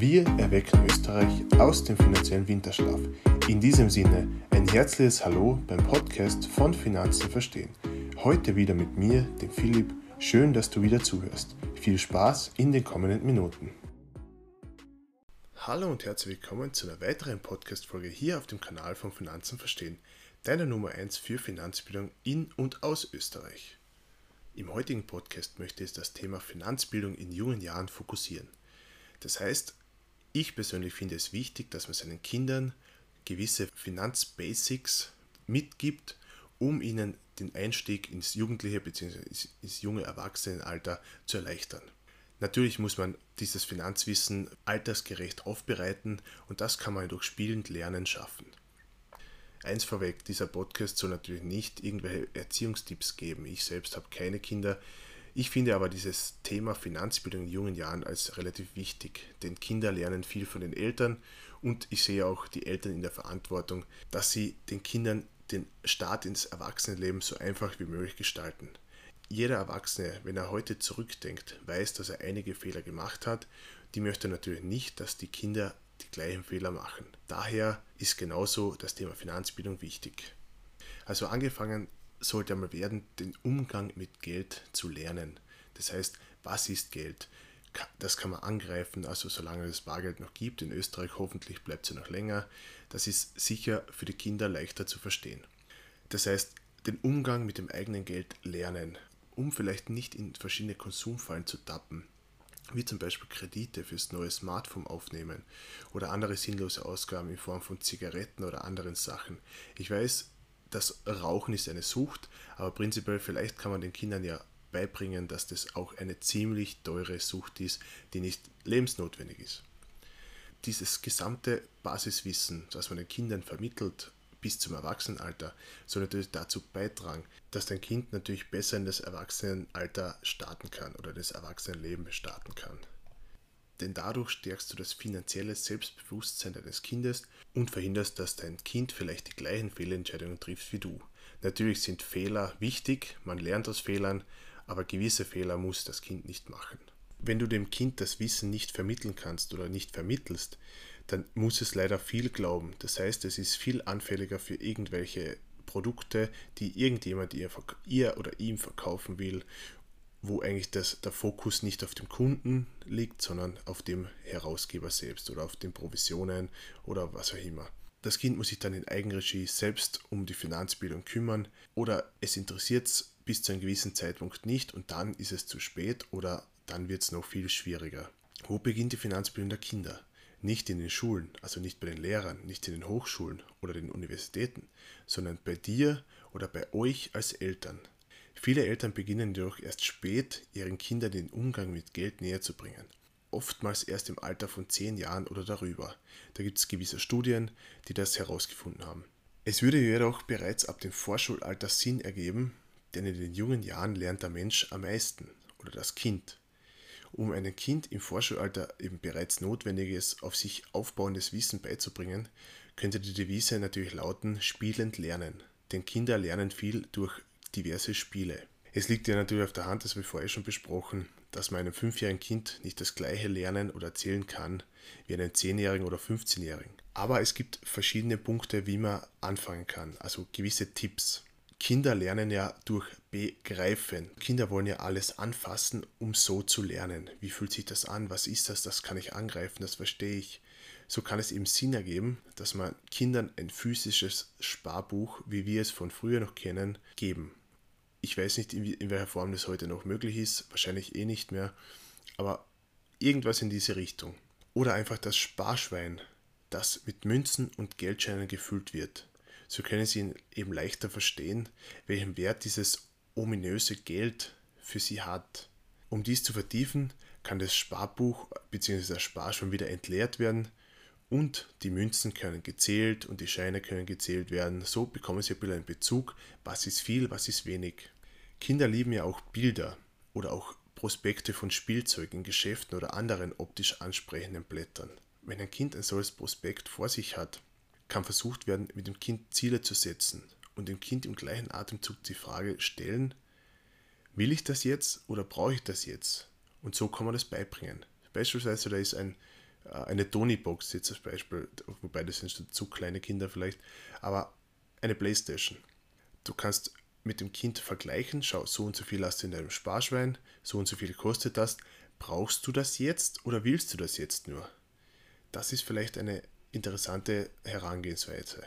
Wir erwecken Österreich aus dem finanziellen Winterschlaf. In diesem Sinne ein herzliches Hallo beim Podcast von Finanzen verstehen. Heute wieder mit mir, dem Philipp. Schön, dass du wieder zuhörst. Viel Spaß in den kommenden Minuten. Hallo und herzlich willkommen zu einer weiteren Podcast-Folge hier auf dem Kanal von Finanzen verstehen, deiner Nummer 1 für Finanzbildung in und aus Österreich. Im heutigen Podcast möchte ich das Thema Finanzbildung in jungen Jahren fokussieren. Das heißt, ich persönlich finde es wichtig, dass man seinen Kindern gewisse Finanzbasics mitgibt, um ihnen den Einstieg ins jugendliche bzw. ins junge Erwachsenenalter zu erleichtern. Natürlich muss man dieses Finanzwissen altersgerecht aufbereiten und das kann man durch spielend Lernen schaffen. Eins vorweg, dieser Podcast soll natürlich nicht irgendwelche Erziehungstipps geben. Ich selbst habe keine Kinder. Ich finde aber dieses Thema Finanzbildung in jungen Jahren als relativ wichtig, denn Kinder lernen viel von den Eltern und ich sehe auch die Eltern in der Verantwortung, dass sie den Kindern den Start ins Erwachsenenleben so einfach wie möglich gestalten. Jeder Erwachsene, wenn er heute zurückdenkt, weiß, dass er einige Fehler gemacht hat. Die möchte natürlich nicht, dass die Kinder die gleichen Fehler machen. Daher ist genauso das Thema Finanzbildung wichtig. Also angefangen sollte einmal werden, den Umgang mit Geld zu lernen. Das heißt, was ist Geld? Das kann man angreifen, also solange es Bargeld noch gibt. In Österreich hoffentlich bleibt es ja noch länger. Das ist sicher für die Kinder leichter zu verstehen. Das heißt, den Umgang mit dem eigenen Geld lernen, um vielleicht nicht in verschiedene Konsumfallen zu tappen wie zum Beispiel Kredite fürs neue Smartphone aufnehmen oder andere sinnlose Ausgaben in Form von Zigaretten oder anderen Sachen. Ich weiß, das Rauchen ist eine Sucht, aber prinzipiell vielleicht kann man den Kindern ja beibringen, dass das auch eine ziemlich teure Sucht ist, die nicht lebensnotwendig ist. Dieses gesamte Basiswissen, das man den Kindern vermittelt, bis zum Erwachsenenalter soll natürlich dazu beitragen, dass dein Kind natürlich besser in das Erwachsenenalter starten kann oder das Erwachsenenleben starten kann. Denn dadurch stärkst du das finanzielle Selbstbewusstsein deines Kindes und verhinderst, dass dein Kind vielleicht die gleichen Fehlentscheidungen trifft wie du. Natürlich sind Fehler wichtig, man lernt aus Fehlern, aber gewisse Fehler muss das Kind nicht machen. Wenn du dem Kind das Wissen nicht vermitteln kannst oder nicht vermittelst, dann muss es leider viel glauben. Das heißt, es ist viel anfälliger für irgendwelche Produkte, die irgendjemand ihr, ihr oder ihm verkaufen will, wo eigentlich das, der Fokus nicht auf dem Kunden liegt, sondern auf dem Herausgeber selbst oder auf den Provisionen oder was auch immer. Das Kind muss sich dann in Eigenregie selbst um die Finanzbildung kümmern oder es interessiert es bis zu einem gewissen Zeitpunkt nicht und dann ist es zu spät oder dann wird es noch viel schwieriger. Wo beginnt die Finanzbildung der Kinder? Nicht in den Schulen, also nicht bei den Lehrern, nicht in den Hochschulen oder den Universitäten, sondern bei dir oder bei euch als Eltern. Viele Eltern beginnen jedoch erst spät, ihren Kindern den Umgang mit Geld näher zu bringen. Oftmals erst im Alter von 10 Jahren oder darüber. Da gibt es gewisse Studien, die das herausgefunden haben. Es würde jedoch bereits ab dem Vorschulalter Sinn ergeben, denn in den jungen Jahren lernt der Mensch am meisten oder das Kind um einem Kind im Vorschulalter eben bereits notwendiges, auf sich aufbauendes Wissen beizubringen, könnte die Devise natürlich lauten, spielend lernen. Denn Kinder lernen viel durch diverse Spiele. Es liegt ja natürlich auf der Hand, das habe ich vorher schon besprochen, dass man einem fünfjährigen Kind nicht das gleiche lernen oder erzählen kann wie einem zehnjährigen oder 15-jährigen. Aber es gibt verschiedene Punkte, wie man anfangen kann, also gewisse Tipps. Kinder lernen ja durch Begreifen. Kinder wollen ja alles anfassen, um so zu lernen. Wie fühlt sich das an? Was ist das? Das kann ich angreifen, das verstehe ich. So kann es eben Sinn ergeben, dass man Kindern ein physisches Sparbuch, wie wir es von früher noch kennen, geben. Ich weiß nicht, in welcher Form das heute noch möglich ist, wahrscheinlich eh nicht mehr, aber irgendwas in diese Richtung. Oder einfach das Sparschwein, das mit Münzen und Geldscheinen gefüllt wird. So können Sie eben leichter verstehen, welchen Wert dieses ominöse Geld für Sie hat. Um dies zu vertiefen, kann das Sparbuch bzw. das Sparschwein wieder entleert werden und die Münzen können gezählt und die Scheine können gezählt werden. So bekommen Sie ein bisschen einen Bezug, was ist viel, was ist wenig. Kinder lieben ja auch Bilder oder auch Prospekte von Spielzeugen, Geschäften oder anderen optisch ansprechenden Blättern. Wenn ein Kind ein solches Prospekt vor sich hat, kann versucht werden, mit dem Kind Ziele zu setzen und dem Kind im gleichen Atemzug die Frage stellen, will ich das jetzt oder brauche ich das jetzt? Und so kann man das beibringen. Beispielsweise da ist ein eine Tony-Box jetzt als Beispiel, wobei das sind zu kleine Kinder vielleicht, aber eine Playstation. Du kannst mit dem Kind vergleichen, schau, so und so viel hast du in deinem Sparschwein, so und so viel kostet das. Brauchst du das jetzt oder willst du das jetzt nur? Das ist vielleicht eine interessante Herangehensweise.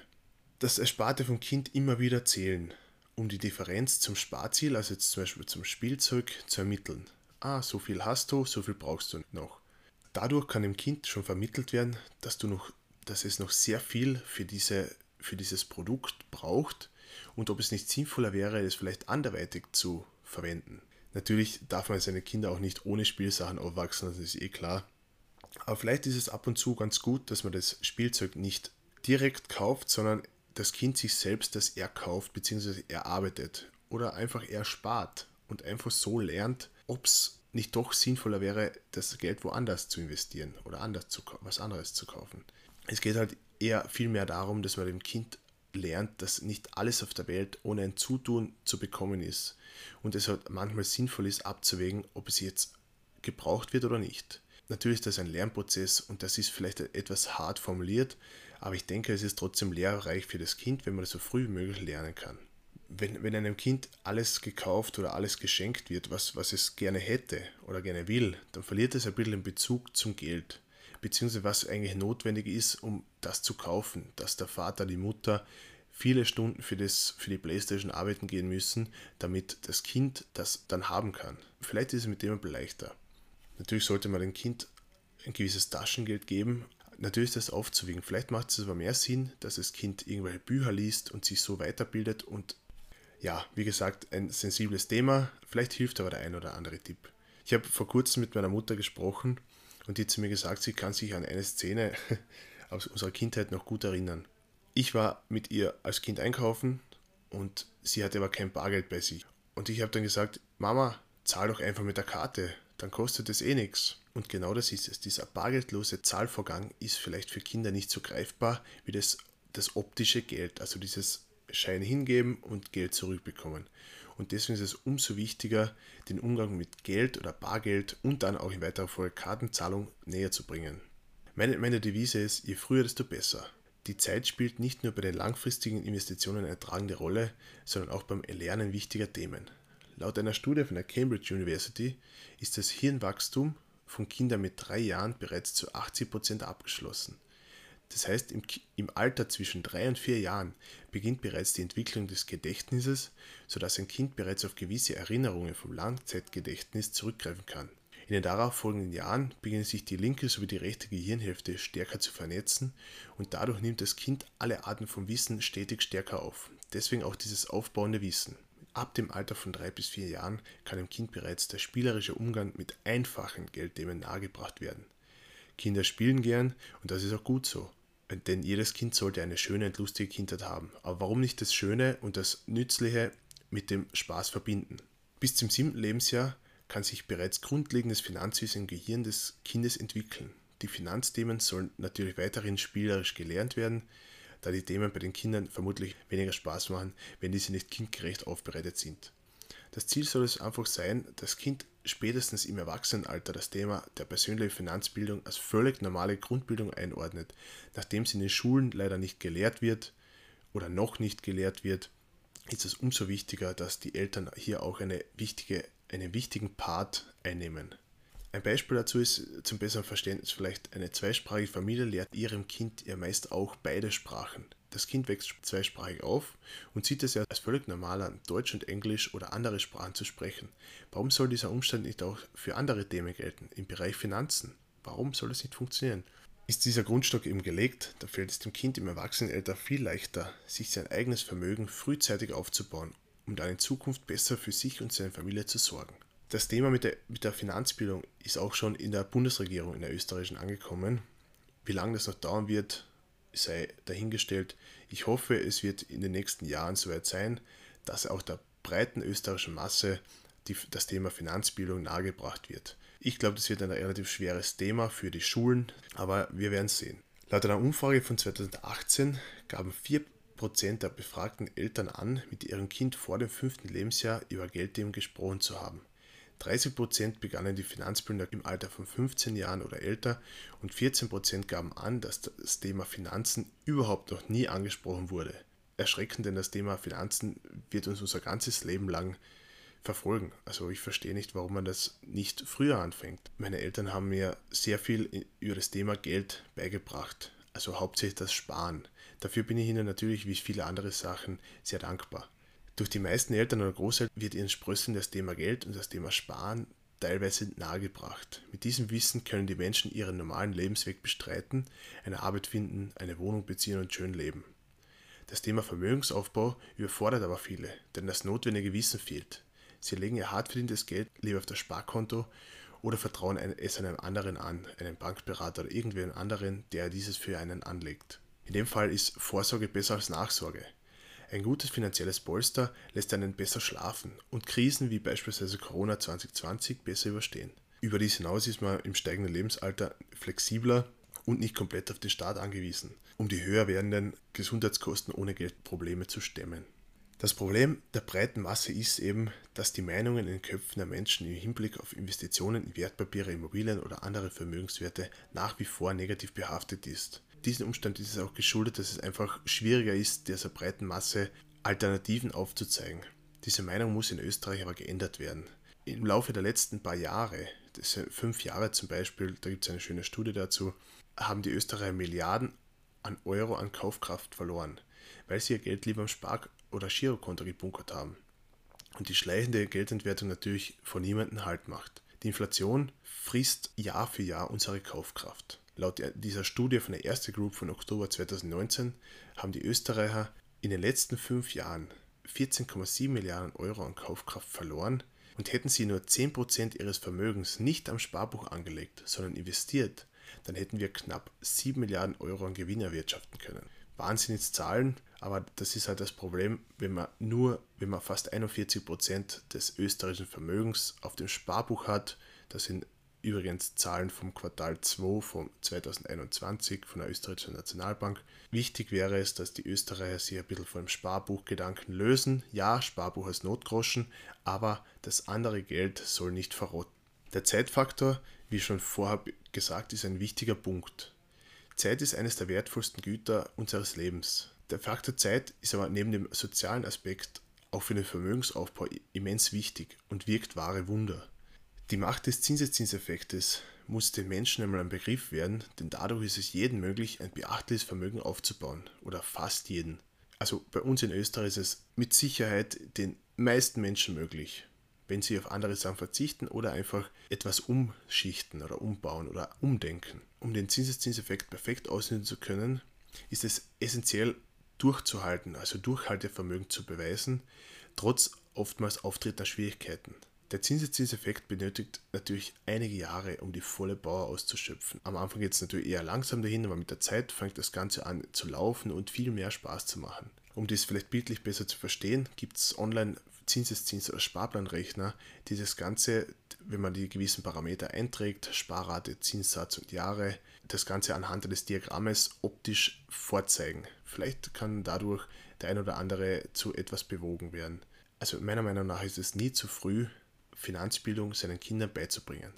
Das Ersparte vom Kind immer wieder zählen, um die Differenz zum Sparziel, also jetzt zum Beispiel zum Spielzeug, zu ermitteln. Ah, so viel hast du, so viel brauchst du noch. Dadurch kann dem Kind schon vermittelt werden, dass du noch, dass es noch sehr viel für, diese, für dieses Produkt braucht und ob es nicht sinnvoller wäre, es vielleicht anderweitig zu verwenden. Natürlich darf man seine Kinder auch nicht ohne Spielsachen aufwachsen, das ist eh klar. Aber vielleicht ist es ab und zu ganz gut, dass man das Spielzeug nicht direkt kauft, sondern das Kind sich selbst das erkauft bzw. erarbeitet oder einfach erspart und einfach so lernt, ob es nicht doch sinnvoller wäre, das Geld woanders zu investieren oder anders zu, was anderes zu kaufen. Es geht halt eher viel mehr darum, dass man dem Kind lernt, dass nicht alles auf der Welt ohne ein Zutun zu bekommen ist und es halt manchmal sinnvoll ist abzuwägen, ob es jetzt gebraucht wird oder nicht. Natürlich ist das ein Lernprozess und das ist vielleicht etwas hart formuliert, aber ich denke, es ist trotzdem lehrreich für das Kind, wenn man das so früh wie möglich lernen kann. Wenn, wenn einem Kind alles gekauft oder alles geschenkt wird, was, was es gerne hätte oder gerne will, dann verliert es ein bisschen den Bezug zum Geld beziehungsweise was eigentlich notwendig ist, um das zu kaufen, dass der Vater, die Mutter viele Stunden für, das, für die Playstation arbeiten gehen müssen, damit das Kind das dann haben kann. Vielleicht ist es mit dem ein bisschen leichter. Natürlich sollte man dem Kind ein gewisses Taschengeld geben. Natürlich ist das aufzuwiegen. Vielleicht macht es aber mehr Sinn, dass das Kind irgendwelche Bücher liest und sich so weiterbildet. Und ja, wie gesagt, ein sensibles Thema. Vielleicht hilft aber der ein oder andere Tipp. Ich habe vor kurzem mit meiner Mutter gesprochen und die hat zu mir gesagt, sie kann sich an eine Szene aus unserer Kindheit noch gut erinnern. Ich war mit ihr als Kind einkaufen und sie hatte aber kein Bargeld bei sich. Und ich habe dann gesagt, Mama, zahl doch einfach mit der Karte, dann kostet es eh nichts. Und genau das ist es. Dieser bargeldlose Zahlvorgang ist vielleicht für Kinder nicht so greifbar wie das, das optische Geld, also dieses Schein hingeben und Geld zurückbekommen. Und deswegen ist es umso wichtiger, den Umgang mit Geld oder Bargeld und dann auch in weiterer Folge Kartenzahlung näher zu bringen. Meine, meine Devise ist, je früher, desto besser. Die Zeit spielt nicht nur bei den langfristigen Investitionen eine tragende Rolle, sondern auch beim Erlernen wichtiger Themen. Laut einer Studie von der Cambridge University ist das Hirnwachstum von Kindern mit drei Jahren bereits zu 80% abgeschlossen. Das heißt, im, im Alter zwischen drei und vier Jahren beginnt bereits die Entwicklung des Gedächtnisses, sodass ein Kind bereits auf gewisse Erinnerungen vom Langzeitgedächtnis zurückgreifen kann. In den darauffolgenden Jahren beginnen sich die linke sowie die rechte Gehirnhälfte stärker zu vernetzen und dadurch nimmt das Kind alle Arten von Wissen stetig stärker auf. Deswegen auch dieses aufbauende Wissen. Ab dem Alter von drei bis vier Jahren kann dem Kind bereits der spielerische Umgang mit einfachen Geldthemen nahegebracht werden. Kinder spielen gern und das ist auch gut so. Denn jedes Kind sollte eine schöne und lustige Kindheit haben. Aber warum nicht das Schöne und das Nützliche mit dem Spaß verbinden? Bis zum siebten Lebensjahr kann sich bereits grundlegendes Finanzwissen im Gehirn des Kindes entwickeln. Die Finanzthemen sollen natürlich weiterhin spielerisch gelernt werden, da die Themen bei den Kindern vermutlich weniger Spaß machen, wenn diese nicht kindgerecht aufbereitet sind. Das Ziel soll es einfach sein, das Kind spätestens im Erwachsenenalter das Thema der persönlichen Finanzbildung als völlig normale Grundbildung einordnet, nachdem sie in den Schulen leider nicht gelehrt wird oder noch nicht gelehrt wird, ist es umso wichtiger, dass die Eltern hier auch eine wichtige, einen wichtigen Part einnehmen. Ein Beispiel dazu ist zum besseren Verständnis vielleicht eine zweisprachige Familie lehrt ihrem Kind ja meist auch beide Sprachen das Kind wächst zweisprachig auf und sieht es ja als völlig normal an, Deutsch und Englisch oder andere Sprachen zu sprechen. Warum soll dieser Umstand nicht auch für andere Themen gelten, im Bereich Finanzen? Warum soll es nicht funktionieren? Ist dieser Grundstock eben gelegt, dann fällt es dem Kind im Erwachsenenalter viel leichter, sich sein eigenes Vermögen frühzeitig aufzubauen, um dann in Zukunft besser für sich und seine Familie zu sorgen. Das Thema mit der, mit der Finanzbildung ist auch schon in der Bundesregierung in der österreichischen angekommen. Wie lange das noch dauern wird, sei dahingestellt. Ich hoffe, es wird in den nächsten Jahren soweit sein, dass auch der breiten österreichischen Masse die, das Thema Finanzbildung nahegebracht wird. Ich glaube, das wird ein relativ schweres Thema für die Schulen, aber wir werden sehen. Laut einer Umfrage von 2018 gaben 4% der befragten Eltern an, mit ihrem Kind vor dem fünften Lebensjahr über Geldthemen gesprochen zu haben. 30% begannen die Finanzbildner im Alter von 15 Jahren oder älter und 14% gaben an, dass das Thema Finanzen überhaupt noch nie angesprochen wurde. Erschreckend, denn das Thema Finanzen wird uns unser ganzes Leben lang verfolgen. Also ich verstehe nicht, warum man das nicht früher anfängt. Meine Eltern haben mir sehr viel über das Thema Geld beigebracht, also hauptsächlich das Sparen. Dafür bin ich ihnen natürlich wie viele andere Sachen sehr dankbar. Durch die meisten Eltern oder Großeltern wird ihren Sprösseln das Thema Geld und das Thema Sparen teilweise nahegebracht. Mit diesem Wissen können die Menschen ihren normalen Lebensweg bestreiten, eine Arbeit finden, eine Wohnung beziehen und schön leben. Das Thema Vermögensaufbau überfordert aber viele, denn das notwendige Wissen fehlt. Sie legen ihr hart verdientes Geld lieber auf das Sparkonto oder vertrauen es einem anderen an, einem Bankberater oder irgendwen anderen, der dieses für einen anlegt. In dem Fall ist Vorsorge besser als Nachsorge. Ein gutes finanzielles Polster lässt einen besser schlafen und Krisen wie beispielsweise Corona 2020 besser überstehen. Über dies hinaus ist man im steigenden Lebensalter flexibler und nicht komplett auf den Staat angewiesen, um die höher werdenden Gesundheitskosten ohne Geldprobleme zu stemmen. Das Problem der breiten Masse ist eben, dass die Meinungen in den Köpfen der Menschen im Hinblick auf Investitionen in Wertpapiere, Immobilien oder andere Vermögenswerte nach wie vor negativ behaftet ist. Diesen Umstand ist es auch geschuldet, dass es einfach schwieriger ist, dieser breiten Masse Alternativen aufzuzeigen. Diese Meinung muss in Österreich aber geändert werden. Im Laufe der letzten paar Jahre, das sind fünf Jahre zum Beispiel, da gibt es eine schöne Studie dazu, haben die Österreicher Milliarden an Euro an Kaufkraft verloren, weil sie ihr Geld lieber am Spar- oder Girokonto gebunkert haben. Und die schleichende Geldentwertung natürlich von niemandem Halt macht. Die Inflation frisst Jahr für Jahr unsere Kaufkraft. Laut dieser Studie von der Erste Group von Oktober 2019 haben die Österreicher in den letzten fünf Jahren 14,7 Milliarden Euro an Kaufkraft verloren und hätten sie nur 10% ihres Vermögens nicht am Sparbuch angelegt, sondern investiert, dann hätten wir knapp 7 Milliarden Euro an Gewinn erwirtschaften können. Wahnsinnszahlen, aber das ist halt das Problem, wenn man nur, wenn man fast 41 Prozent des österreichischen Vermögens auf dem Sparbuch hat, das sind übrigens Zahlen vom Quartal 2 von 2021 von der österreichischen Nationalbank. Wichtig wäre es, dass die Österreicher sich ein bisschen von dem Sparbuchgedanken lösen. Ja, Sparbuch als Notgroschen, aber das andere Geld soll nicht verrotten. Der Zeitfaktor, wie schon vorher gesagt, ist ein wichtiger Punkt. Zeit ist eines der wertvollsten Güter unseres Lebens. Der Faktor Zeit ist aber neben dem sozialen Aspekt auch für den Vermögensaufbau immens wichtig und wirkt wahre Wunder. Die Macht des Zinseszinseffektes muss den Menschen einmal ein Begriff werden, denn dadurch ist es jedem möglich, ein beachtliches Vermögen aufzubauen. Oder fast jeden. Also bei uns in Österreich ist es mit Sicherheit den meisten Menschen möglich, wenn sie auf andere Sachen verzichten oder einfach etwas umschichten oder umbauen oder umdenken. Um den Zinseszinseffekt perfekt ausnutzen zu können, ist es essentiell durchzuhalten, also Durchhaltevermögen zu beweisen, trotz oftmals auftretender Schwierigkeiten. Der Zinseszinseffekt benötigt natürlich einige Jahre, um die volle Power auszuschöpfen. Am Anfang geht es natürlich eher langsam dahin, aber mit der Zeit fängt das Ganze an zu laufen und viel mehr Spaß zu machen. Um dies vielleicht bildlich besser zu verstehen, gibt es online Zinseszins- oder Sparplanrechner, die das Ganze, wenn man die gewissen Parameter einträgt, Sparrate, Zinssatz und Jahre, das Ganze anhand eines Diagrammes optisch vorzeigen. Vielleicht kann dadurch der ein oder andere zu etwas bewogen werden. Also meiner Meinung nach ist es nie zu früh, Finanzbildung seinen Kindern beizubringen,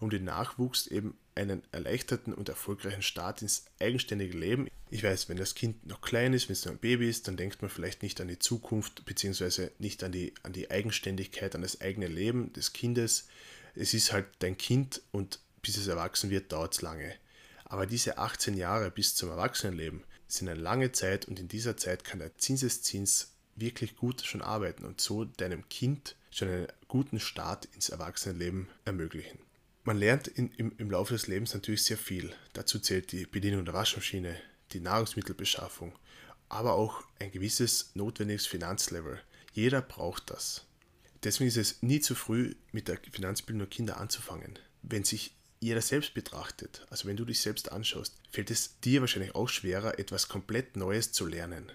um den Nachwuchs eben einen erleichterten und erfolgreichen Start ins eigenständige Leben. Ich weiß, wenn das Kind noch klein ist, wenn es noch ein Baby ist, dann denkt man vielleicht nicht an die Zukunft bzw. nicht an die, an die Eigenständigkeit, an das eigene Leben des Kindes. Es ist halt dein Kind und bis es erwachsen wird, dauert es lange. Aber diese 18 Jahre bis zum Erwachsenenleben sind eine lange Zeit und in dieser Zeit kann der Zinseszins wirklich gut schon arbeiten und so deinem Kind schon einen guten Start ins Erwachsenenleben ermöglichen. Man lernt in, im, im Laufe des Lebens natürlich sehr viel. Dazu zählt die Bedienung der Waschmaschine, die Nahrungsmittelbeschaffung, aber auch ein gewisses notwendiges Finanzlevel. Jeder braucht das. Deswegen ist es nie zu früh, mit der Finanzbildung der Kinder anzufangen. Wenn sich jeder selbst betrachtet, also wenn du dich selbst anschaust, fällt es dir wahrscheinlich auch schwerer, etwas komplett Neues zu lernen.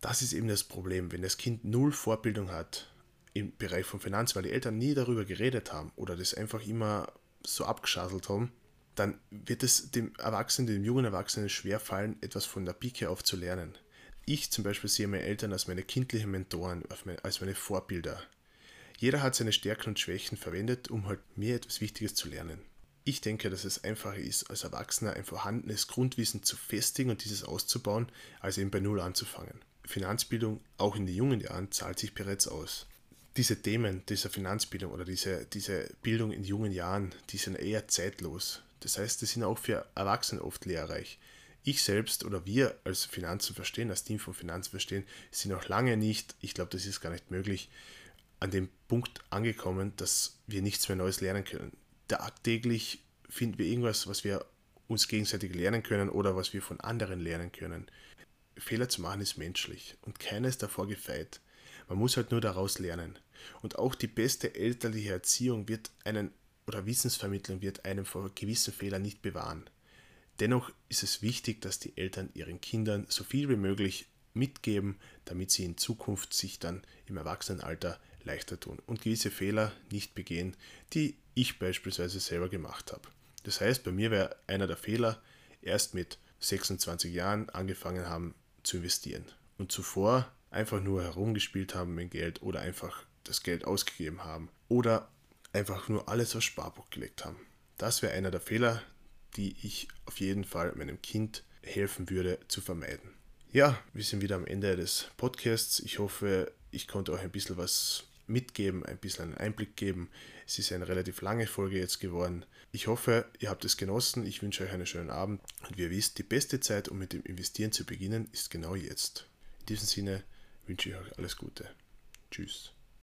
Das ist eben das Problem, wenn das Kind null Vorbildung hat, im Bereich von Finanzen, weil die Eltern nie darüber geredet haben oder das einfach immer so abgeschaselt haben, dann wird es dem Erwachsenen, dem jungen Erwachsenen schwer fallen, etwas von der Pike auf zu lernen. Ich zum Beispiel sehe meine Eltern als meine kindlichen Mentoren, als meine Vorbilder. Jeder hat seine Stärken und Schwächen verwendet, um halt mir etwas Wichtiges zu lernen. Ich denke, dass es einfacher ist, als Erwachsener ein vorhandenes Grundwissen zu festigen und dieses auszubauen, als eben bei Null anzufangen. Finanzbildung, auch in den jungen Jahren, zahlt sich bereits aus. Diese Themen dieser Finanzbildung oder diese, diese Bildung in jungen Jahren, die sind eher zeitlos. Das heißt, die sind auch für Erwachsene oft lehrreich. Ich selbst oder wir als Finanzen verstehen, als Team von Finanzen verstehen, sind noch lange nicht, ich glaube, das ist gar nicht möglich, an dem Punkt angekommen, dass wir nichts mehr Neues lernen können tagtäglich finden wir irgendwas, was wir uns gegenseitig lernen können oder was wir von anderen lernen können. Fehler zu machen ist menschlich und keiner ist davor gefeit. Man muss halt nur daraus lernen. Und auch die beste elterliche Erziehung wird einen oder Wissensvermittlung wird einem vor gewissen Fehlern nicht bewahren. Dennoch ist es wichtig, dass die Eltern ihren Kindern so viel wie möglich mitgeben, damit sie in Zukunft sich dann im Erwachsenenalter leichter tun und gewisse Fehler nicht begehen, die ich beispielsweise selber gemacht habe. Das heißt, bei mir wäre einer der Fehler, erst mit 26 Jahren angefangen haben zu investieren und zuvor einfach nur herumgespielt haben mit Geld oder einfach das Geld ausgegeben haben oder einfach nur alles aufs Sparbuch gelegt haben. Das wäre einer der Fehler, die ich auf jeden Fall meinem Kind helfen würde zu vermeiden. Ja, wir sind wieder am Ende des Podcasts. Ich hoffe, ich konnte euch ein bisschen was mitgeben, ein bisschen einen Einblick geben. Es ist eine relativ lange Folge jetzt geworden. Ich hoffe, ihr habt es genossen. Ich wünsche euch einen schönen Abend. Und wie ihr wisst, die beste Zeit, um mit dem Investieren zu beginnen, ist genau jetzt. In diesem Sinne wünsche ich euch alles Gute. Tschüss.